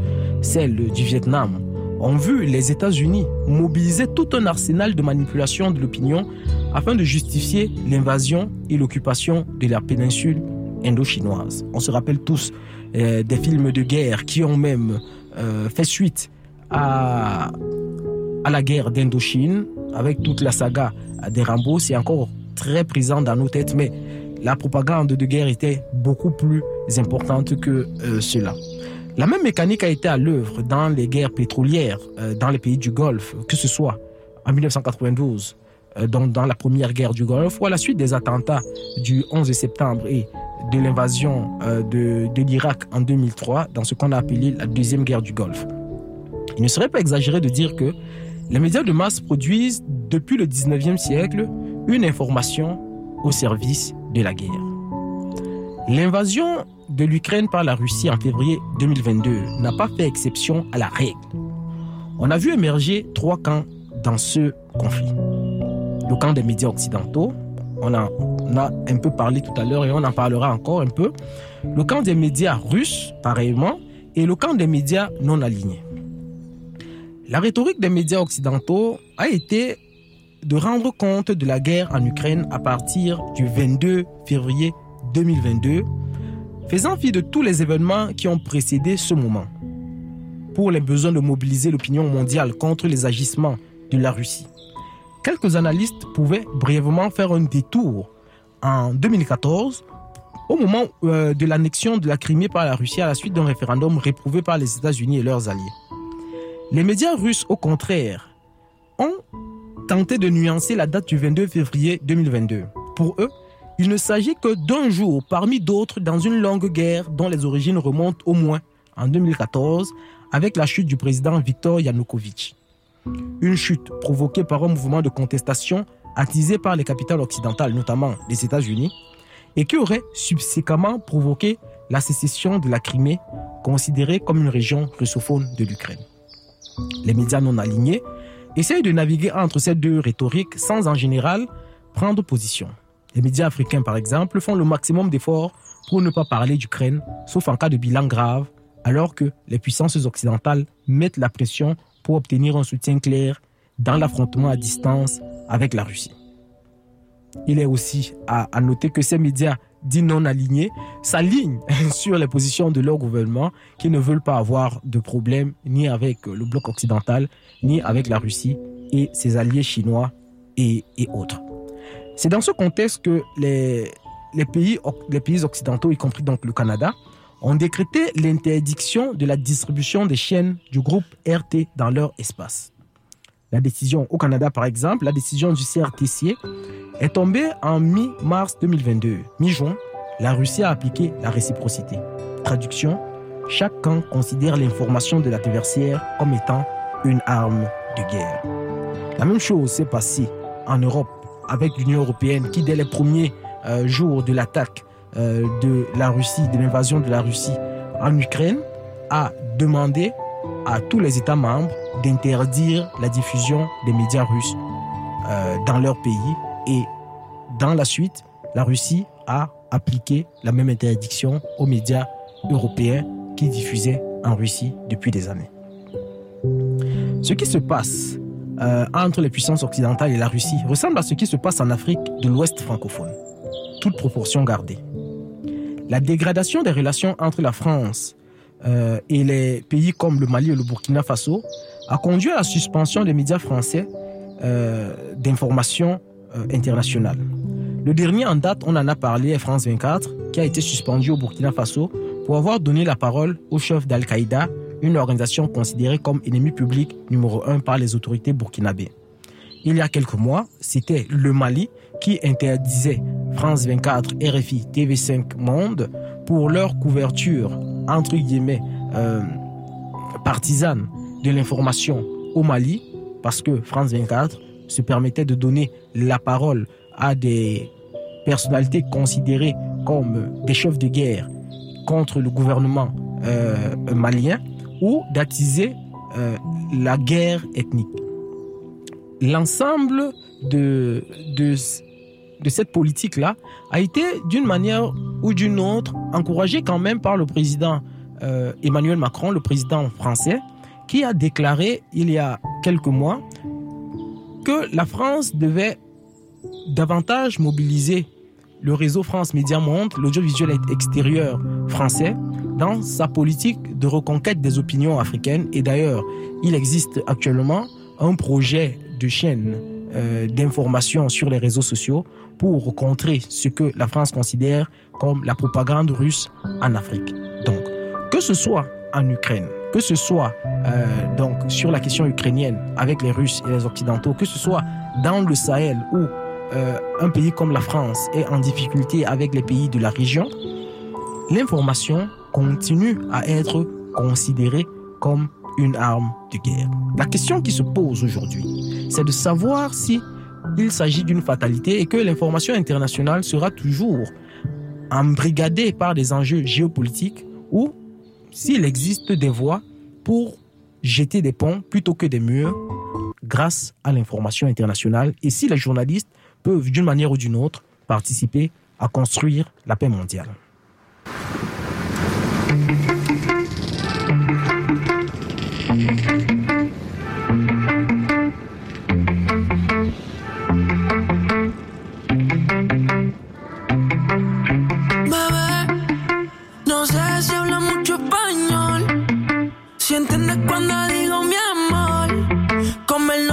celle du Vietnam ont vu les États-Unis mobiliser tout un arsenal de manipulation de l'opinion afin de justifier l'invasion et l'occupation de la péninsule On se rappelle tous euh, des films de guerre qui ont même euh, fait suite à, la guerre d'Indochine avec toute la saga des Rambo. C'est encore très présent dans nos têtes, mais la propagande de guerre était beaucoup plus importante que euh, cela. La même mécanique a été à l'œuvre dans les guerres pétrolières dans les pays du Golfe, que ce soit en 1992, euh, donc dans la première guerre du Golfe, ou à la suite des attentats du 11 septembre et de l'invasion euh, de, l'Irak en 2003, dans ce qu'on a appelé la deuxième guerre du Golfe. Il ne serait pas exagéré de dire que les médias de masse produisent depuis le 19e siècle une information au service de la guerre. L'invasion de l'Ukraine par la Russie en février 2022 n'a pas fait exception à la règle. On a vu émerger trois camps dans ce conflit. Le camp des médias occidentaux, on a, un peu parlé tout à l'heure et on en parlera encore un peu. Le camp des médias russes, pareillement, et le camp des médias non alignés. La rhétorique des médias occidentaux a été de rendre compte de la guerre en Ukraine à partir du 22 février 2022, faisant fi de tous les événements qui ont précédé ce moment, pour les besoins de mobiliser l'opinion mondiale contre les agissements de la Russie. Quelques analystes pouvaient brièvement faire un détour en 2014 au moment euh, de l'annexion de la Crimée par la Russie à la suite d'un référendum réprouvé par les États-Unis et leurs alliés. Les médias russes, au contraire, ont tenté de nuancer la date du 22 février 2022. Pour eux, il ne s'agit que d'un jour parmi d'autres dans une longue guerre dont les origines remontent au moins en 2014 avec la chute du président Viktor Yanukovych. Une chute provoquée par un mouvement de contestation attisé par les capitales occidentales, notamment les États-Unis, et qui aurait subséquemment provoqué la sécession de la Crimée, considérée comme une région russophone de l'Ukraine. Les médias non alignés essayent de naviguer entre ces deux rhétoriques sans en général prendre position. Les médias africains, par exemple, font le maximum d'efforts pour ne pas parler d'Ukraine, sauf en cas de bilan grave, alors que les puissances occidentales mettent la pression pour obtenir un soutien clair dans l'affrontement à distance avec la Russie. Il est aussi à, noter que ces médias dits non alignés s'alignent sur les positions de leur gouvernement qui ne veulent pas avoir de problème ni avec le bloc occidental, ni avec la Russie et ses alliés chinois et, autres. C'est dans ce contexte que les, les, pays, les pays occidentaux, y compris donc le Canada, ont décrété l'interdiction de la distribution des chaînes du groupe RT dans leur espace. La décision au Canada, par exemple, la décision du CRTC est tombée en mi-mars 2022. Mi-juin, la Russie a appliqué la réciprocité. Traduction, chaque camp considère l'information de l'adversaire comme étant une arme de guerre. La même chose s'est passée en Europe avec l'Union européenne qui, dès les premiers euh, jours de l'attaque de la Russie, de l'invasion de la Russie en Ukraine, a demandé à tous les États membres d'interdire la diffusion des médias russes euh, dans leur pays. Et dans la suite, la Russie a appliqué la même interdiction aux médias européens qui diffusaient en Russie depuis des années. Ce qui se passe euh, entre les puissances occidentales et la Russie ressemble à ce qui se passe en Afrique de l'Ouest francophone, toute proportion gardée. La dégradation des relations entre la France euh, et les pays comme le Mali et le Burkina Faso a conduit à la suspension des médias français euh, d'information euh, internationale. Le dernier en date, on en a parlé, est France 24, qui a été suspendu au Burkina Faso pour avoir donné la parole au chef d'Al-Qaïda, une organisation considérée comme ennemi public numéro un par les autorités burkinabées. Il y a quelques mois, c'était le Mali qui interdisait France 24, RFI, TV5 Monde pour leur couverture, entre guillemets, euh, partisane de l'information au Mali, parce que France 24 se permettait de donner la parole à des personnalités considérées comme des chefs de guerre contre le gouvernement euh, malien ou d'attiser euh, la guerre ethnique. L'ensemble de, de, de cette politique-là a été d'une manière ou d'une autre encouragé quand même par le président euh, Emmanuel Macron, le président français, qui a déclaré il y a quelques mois que la France devait davantage mobiliser le réseau France Média Monde, l'audiovisuel extérieur français, dans sa politique de reconquête des opinions africaines. Et d'ailleurs, il existe actuellement un projet de chaîne euh, d'information sur les réseaux sociaux pour contrer ce que la France considère comme la propagande russe en Afrique. Donc, que ce soit en Ukraine, que ce soit euh, donc sur la question ukrainienne avec les Russes et les Occidentaux, que ce soit dans le Sahel où euh, un pays comme la France est en difficulté avec les pays de la région, l'information continue à être considérée comme une arme de guerre. La question qui se pose aujourd'hui, c'est de savoir si il s'agit d'une fatalité et que l'information internationale sera toujours embrigadée par des enjeux géopolitiques ou s'il existe des voies pour jeter des ponts plutôt que des murs grâce à l'information internationale et si les journalistes peuvent d'une manière ou d'une autre participer à construire la paix mondiale.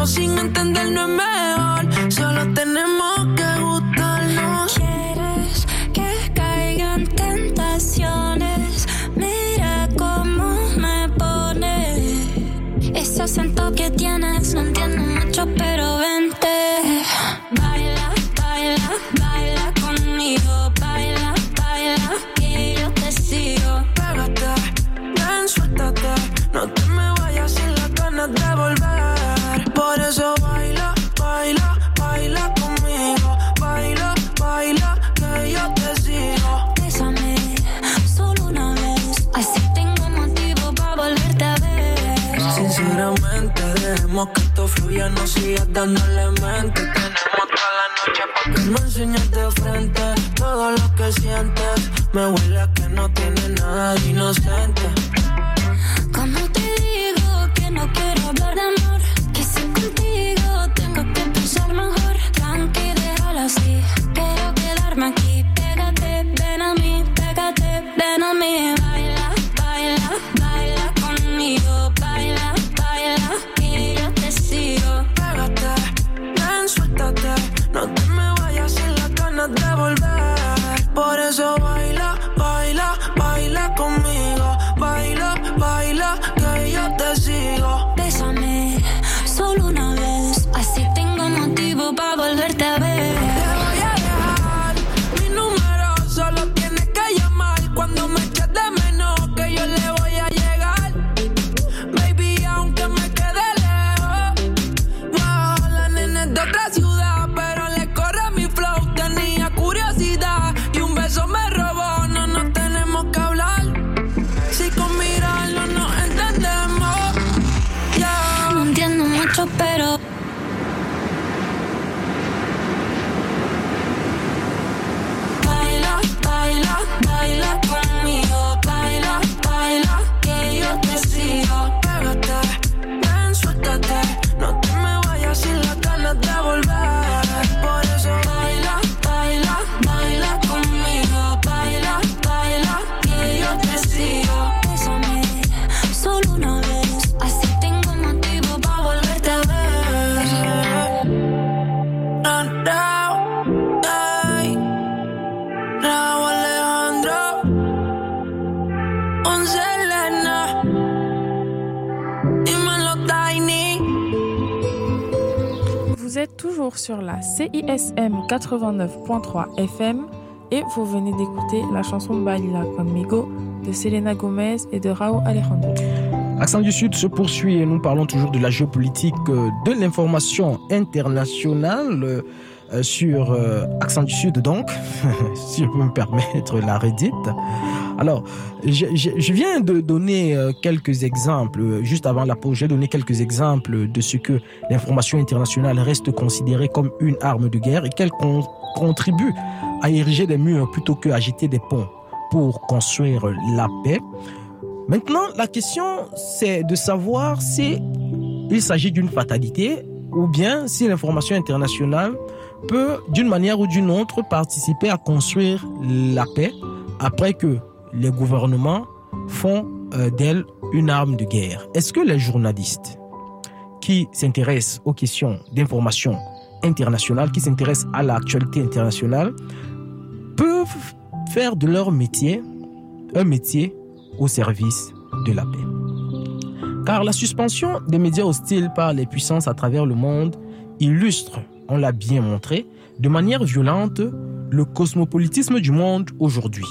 Sin entender no es mejor. Solo tenemos fluya, no sigas dándole mente. Tenemos toda la noche para que me enseñes de frente todo lo que sientes. Me huele a que no tiene nada de inocente. 89.3 FM et vous venez d'écouter la chanson Balila Conmigo de Selena Gomez et de Raúl Alejandro. Accent du Sud se poursuit et nous parlons toujours de la géopolitique, euh, de l'information internationale sur euh, Accent du Sud donc, si je peux me permettre la redite. Alors, je, viens de donner euh, quelques exemples, euh, juste avant la pause, j'ai donné quelques exemples de ce que l'information internationale reste considérée comme une arme de guerre et qu'elle con- contribue à ériger des murs plutôt qu'à agiter des ponts pour construire la paix. Maintenant, la question, c'est de savoir si il s'agit d'une fatalité ou bien si l'information internationale peut, d'une manière ou d'une autre, participer à construire la paix après que les gouvernements font euh, d'elle une arme de guerre. Est-ce que les journalistes qui s'intéressent aux questions d'information internationale, qui s'intéressent à l'actualité internationale, peuvent faire de leur métier un métier au service de la paix? Car la suspension des médias hostiles par les puissances à travers le monde illustre, on l'a bien montré, de manière violente le cosmopolitisme du monde aujourd'hui.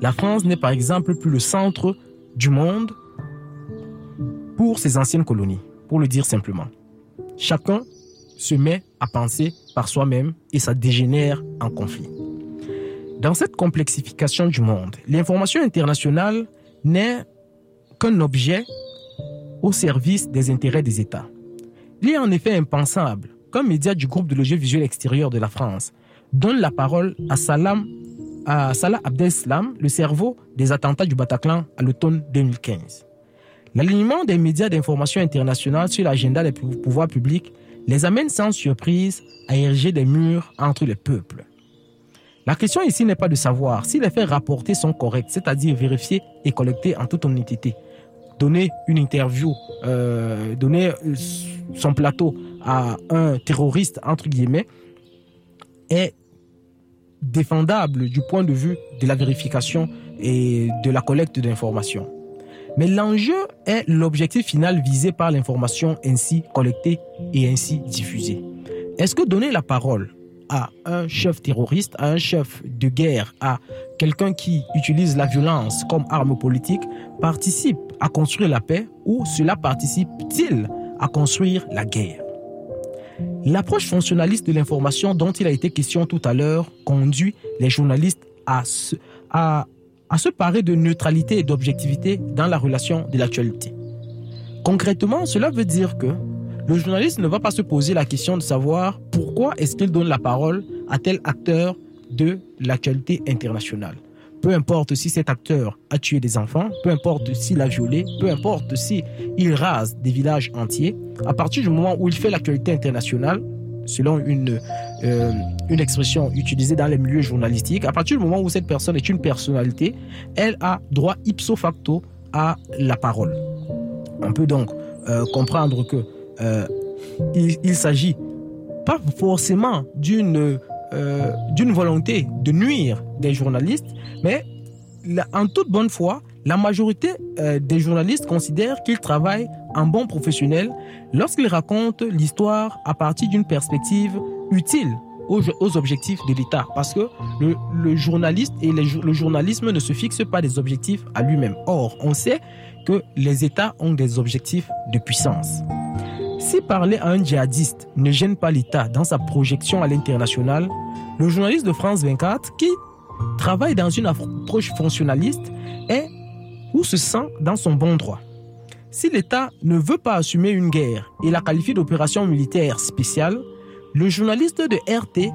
La France n'est par exemple plus le centre du monde pour ses anciennes colonies, pour le dire simplement. Chacun se met à penser par soi-même et ça dégénère en conflit. Dans cette complexification du monde, l'information internationale n'est qu'un objet au service des intérêts des États. Il est en effet impensable qu'un média du groupe de l'audiovisuel extérieur de la France donne la parole à, Salam, à Salah Abdeslam, le cerveau des attentats du Bataclan à l'automne 2015. L'alignement des médias d'information internationale sur l'agenda des pou- pouvoirs publics les amène sans surprise à ériger des murs entre les peuples. La question ici n'est pas de savoir si les faits rapportés sont corrects, c'est-à-dire vérifiés et collectés en toute honnêteté. Donner une interview, euh, donner euh, son plateau à un terroriste, entre guillemets, est défendable du point de vue de la vérification et de la collecte d'informations. Mais l'enjeu est l'objectif final visé par l'information ainsi collectée et ainsi diffusée. Est-ce que donner la parole à un chef terroriste, à un chef de guerre, à quelqu'un qui utilise la violence comme arme politique participe à construire la paix ou cela participe-t-il à construire la guerre? L'approche fonctionnaliste de l'information dont il a été question tout à l'heure conduit les journalistes à se, à, se parer de neutralité et d'objectivité dans la relation de l'actualité. Concrètement, cela veut dire que le journaliste ne va pas se poser la question de savoir pourquoi est-ce qu'il donne la parole à tel acteur de l'actualité internationale. Peu importe si cet acteur a tué des enfants, peu importe s'il a violé, peu importe si il rase des villages entiers, à partir du moment où il fait l'actualité internationale, selon une, euh, une expression utilisée dans les milieux journalistiques, à partir du moment où cette personne est une personnalité, elle a droit ipso facto à la parole. On peut donc euh, comprendre que euh, il, s'agit pas forcément d'une euh, d'une volonté de nuire des journalistes, mais en toute bonne foi, la majorité euh, des journalistes considèrent qu'ils travaillent en bon professionnel lorsqu'ils racontent l'histoire à partir d'une perspective utile aux, objectifs de l'État. Parce que le, journaliste et le journalisme ne se fixent pas des objectifs à lui-même. Or, on sait que les États ont des objectifs de puissance. Si parler à un djihadiste ne gêne pas l'État dans sa projection à l'international, le journaliste de France 24, qui travaille dans une approche fonctionnaliste, est se sent dans son bon droit. Si l'État ne veut pas assumer une guerre et la qualifie d'opération militaire spéciale, le journaliste de RT,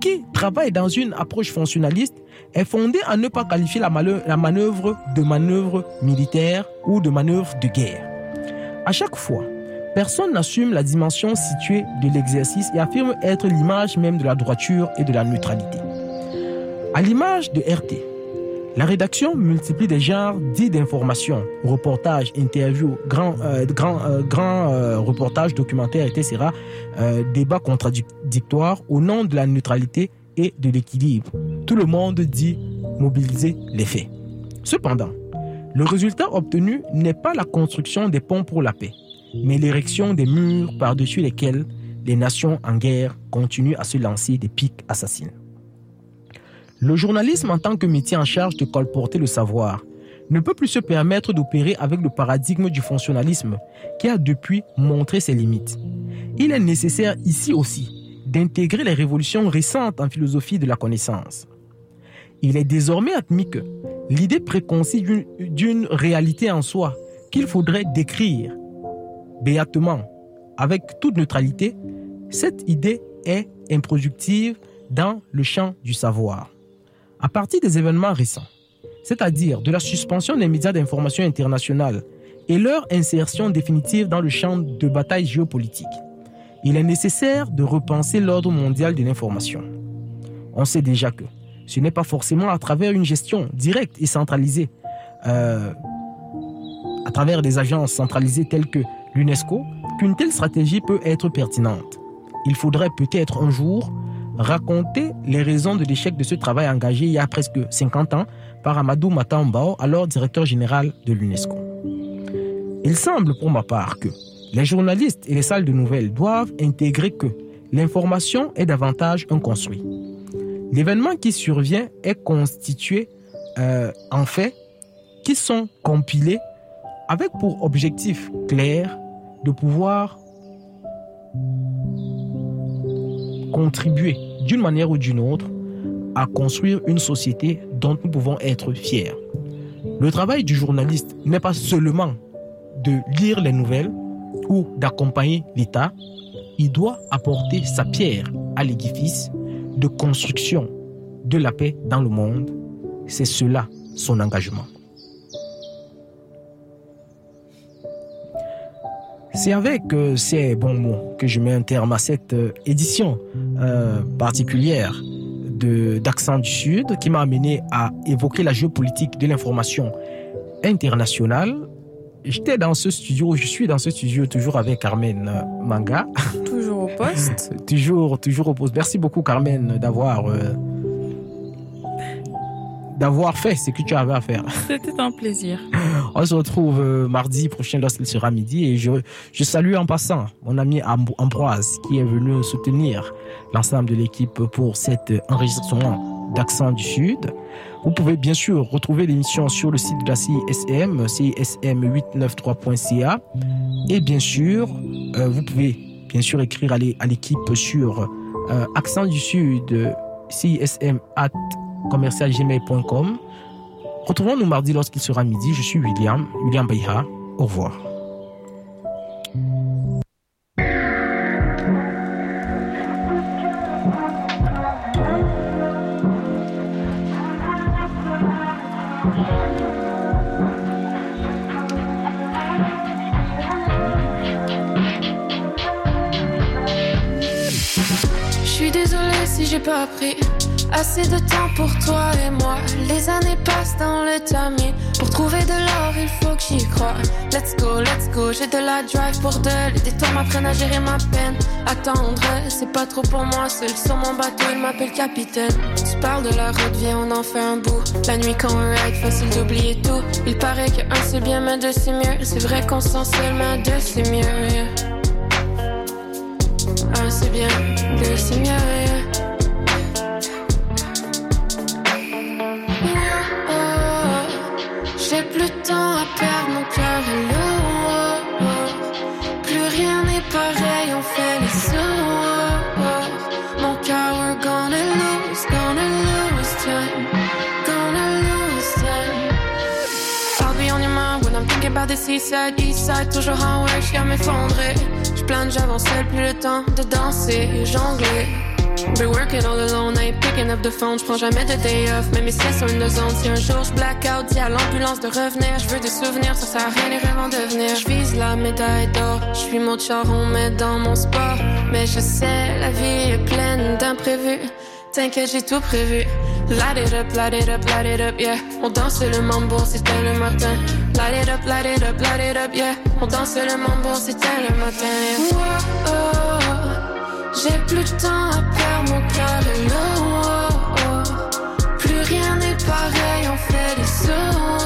qui travaille dans une approche fonctionnaliste, est fondé à ne pas qualifier la, la manœuvre de manœuvre militaire ou de manœuvre de guerre. À chaque fois, personne n'assume la dimension située de l'exercice et affirme être l'image même de la droiture et de la neutralité. À l'image de RT, la rédaction multiplie des genres dits d'information, reportages, interviews, grands euh, euh, euh, reportages, documentaires, etc., débats contradictoires au nom de la neutralité et de l'équilibre. Tout le monde dit mobiliser les faits. Cependant, le résultat obtenu n'est pas la construction des ponts pour la paix, mais l'érection des murs par-dessus lesquels les nations en guerre continuent à se lancer des pics assassines. Le journalisme en tant que métier en charge de colporter le savoir ne peut plus se permettre d'opérer avec le paradigme du fonctionnalisme qui a depuis montré ses limites. Il est nécessaire ici aussi d'intégrer les révolutions récentes en philosophie de la connaissance. Il est désormais admis que l'idée préconçue d'une- d'une réalité en soi qu'il faudrait décrire béatement, avec toute neutralité, cette idée est improductive dans le champ du savoir. À partir des événements récents, c'est-à-dire de la suspension des médias d'information internationale et leur insertion définitive dans le champ de bataille géopolitique, il est nécessaire de repenser l'ordre mondial de l'information. On sait déjà que ce n'est pas forcément à travers une gestion directe et centralisée, euh, à travers des agences centralisées telles que l'UNESCO, qu'une telle stratégie peut être pertinente. Il faudrait peut-être un jour raconter les raisons de l'échec de ce travail engagé il y a presque 50 ans par Amadou Matambao, alors directeur général de l'UNESCO. Il semble pour ma part que les journalistes et les salles de nouvelles doivent intégrer que l'information est davantage un construit. L'événement qui survient est constitué euh, en faits qui sont compilés avec pour objectif clair de pouvoir contribuer d'une manière ou d'une autre à construire une société dont nous pouvons être fiers. Le travail du journaliste n'est pas seulement de lire les nouvelles ou d'accompagner l'État, il doit apporter sa pierre à l'édifice de construction de la paix dans le monde. C'est cela son engagement. C'est avec euh, ces bons mots que je mets un terme à cette euh, édition euh, particulière de d'Accent du Sud qui m'a amené à évoquer la géopolitique de l'information internationale. J'étais dans ce studio, je suis dans ce studio toujours avec Carmen Manga, Toujours au poste. toujours toujours au poste. Merci beaucoup Carmen d'avoir euh, d'avoir fait ce que tu avais à faire. C'était un plaisir. On se retrouve euh, mardi prochain lorsqu'il sera midi et je, je salue en passant mon ami Am- Ambroise qui est venu soutenir l'ensemble de l'équipe pour cet enregistrement d'Accent du Sud. Vous pouvez bien sûr retrouver l'émission sur le site de la CISM, CISM893.ca et bien sûr, euh, vous pouvez bien sûr écrire à l'équipe sur euh, Accent du Sud, CISM at commercialgmail.com. Retrouvons-nous mardi lorsqu'il sera midi. Je suis William, William Bayha. Au revoir. Je suis désolée si j'ai pas pris assez de temps pour toi et moi. Les années passent dans le tamis. Pour trouver de l'or, il faut que j'y croie. Let's go, let's go, j'ai de la drive pour deux. Les détours m'apprennent à gérer ma peine. Attendre, c'est pas trop pour moi. Seul sur mon bateau, il m'appelle capitaine. Tu parles de la route, viens, on en fait un bout. La nuit quand on ride, facile d'oublier tout. Il paraît que un c'est bien, mais deux c'est mieux. C'est vrai qu'on s'en seul, mais deux c'est mieux. Un c'est bien, deux c'est mieux. About the seaside, east side, toujours en ouais, j'suis à m'effondrer. J'plane, j'avance plus le temps de danser et jongler. Be working all alone, ain't picking up the phone, j'prends jamais de day off, mais mes stress sont une zone. Si un jour j'black out, dis à l'ambulance de revenir, j'veux des souvenirs, ça sert à rien les rêves en devenir. J'vise la médaille d'or, j'suis mon charron, mais dans mon sport. Mais je sais, la vie est pleine d'imprévus. T'inquiète, j'ai tout prévu. Light it up, light it up, light it up, yeah. On danse le mambo, c'était le matin. Light it up, light it up, light it up, yeah. On danse le mambo, c'était le matin. Wow, oh, j'ai plus de temps à perdre, mon cœur est lourd. Plus rien n'est pareil, on fait des sauts.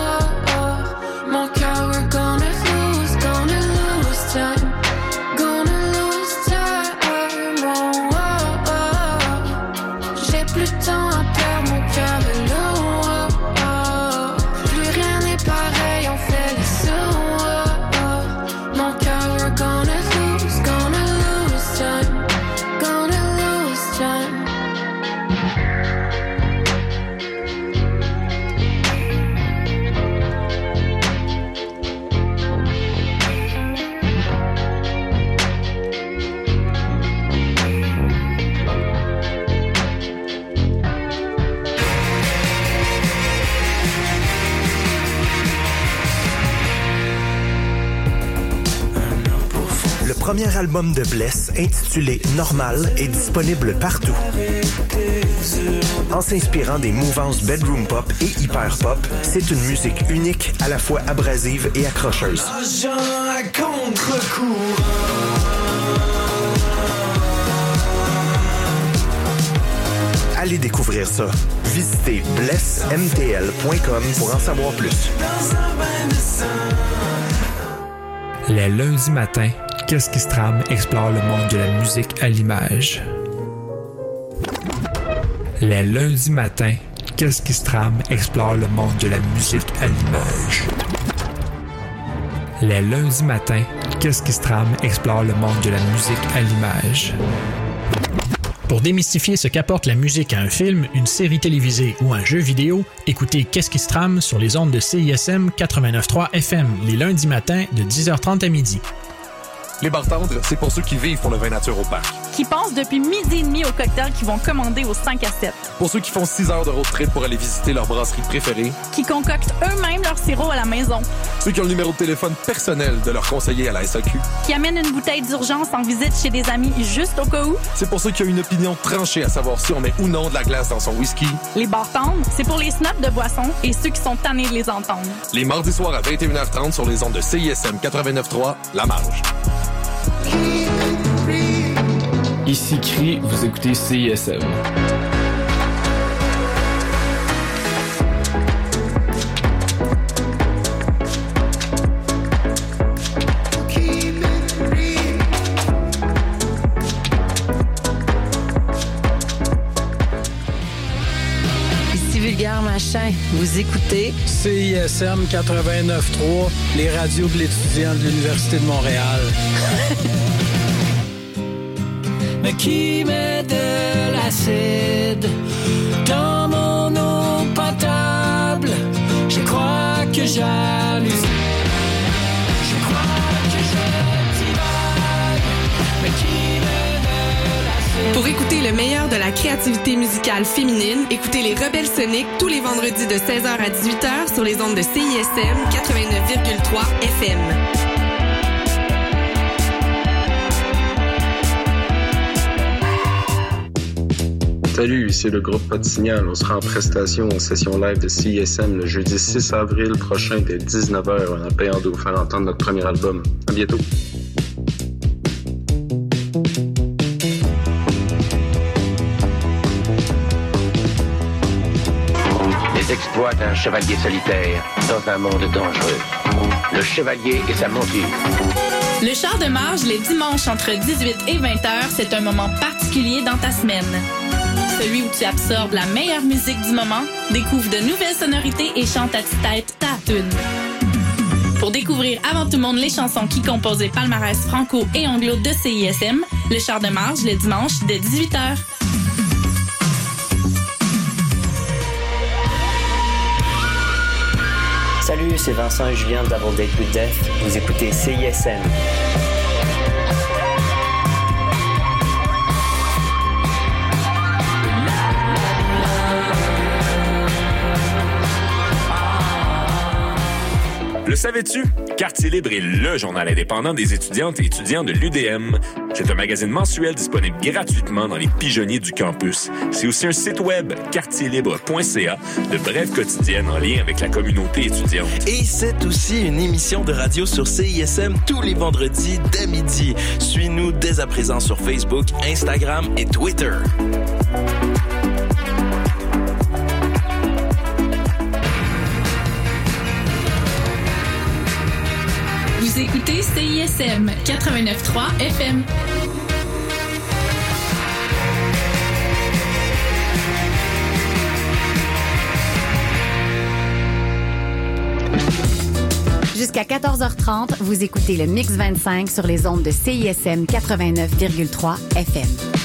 Premier album de Bless, intitulé Normal, est disponible partout. En s'inspirant des mouvances bedroom pop et hyper pop, c'est une musique unique, à la fois abrasive et accrocheuse. Allez découvrir ça. Visitez blessmtl.com pour en savoir plus. Les lundis matins, Qu'est-ce qui se trame? Explore le monde de la musique à l'image. Les lundis matins, Qu'est-ce qui se trame? Explore le monde de la musique à l'image. Les lundis matins, Qu'est-ce qui se trame? Explore le monde de la musique à l'image. Pour démystifier ce qu'apporte la musique à un film, une série télévisée ou un jeu vidéo, écoutez Qu'est-ce qui se trame sur les ondes de CISM 89.3 FM les lundis matins de 10h30 à midi. Les bartendres, c'est pour ceux qui vivent pour le vin nature au parc. Qui pensent depuis midi et demi aux cocktails qu'ils vont commander au 5 à 7. Pour ceux qui font 6 heures de road trip pour aller visiter leur brasserie préférée. Qui concoctent eux-mêmes leur sirop à la maison. Ceux qui ont le numéro de téléphone personnel de leur conseiller à la SAQ. Qui amènent une bouteille d'urgence en visite chez des amis juste au cas où. C'est pour ceux qui ont une opinion tranchée à savoir si on met ou non de la glace dans son whisky. Les bartendres, c'est pour les snaps de boissons et ceux qui sont tannés de les entendre. Les mardis soirs à 21h30 sur les ondes de CISM 89.3, La Marge. Ici Cri, vous écoutez CISM. Ici Vulgaire Machin, vous écoutez CISM 89.3, les radios de l'étudiant de l'Université de Montréal. qui de l'acide dans mon eau potable? Je crois que. Je crois que. Pour écouter le meilleur de la créativité musicale féminine, écoutez les Rebelles Soniques tous les vendredis de 16h à 18h sur les ondes de CISM 89,3 FM. Salut, c'est le groupe Pas de Signal. On sera en prestation en session live de CISM le jeudi 6 avril prochain dès 19h en payant de vous faire entendre notre premier album. À bientôt. Les exploits d'un chevalier solitaire dans un monde dangereux. Le chevalier et sa monture. Le char de marge les dimanches entre 18 et 20 heures, c'est un moment particulier dans ta semaine. Celui où tu absorbes la meilleure musique du moment, découvre de nouvelles sonorités et chante à ta tête ta tune. Pour découvrir avant tout le monde les chansons qui composent les palmarès franco et anglo de CISM, le char de marge le dimanche dès 18h. Salut, c'est Vincent et Julien de Death. Vous écoutez CISM. Le savais-tu? Quartier Libre est le journal indépendant des étudiantes et étudiants de l'UDM. C'est un magazine mensuel disponible gratuitement dans les pigeonniers du campus. C'est aussi un site web, quartierlibre.ca, de brèves quotidiennes en lien avec la communauté étudiante. Et c'est aussi une émission de radio sur CISM tous les vendredis dès midi. Suis-nous dès à présent sur Facebook, Instagram et Twitter. Écoutez CISM 89.3 FM. Jusqu'à 14h30, vous écoutez le Mix 25 sur les ondes de CISM 89,3 FM.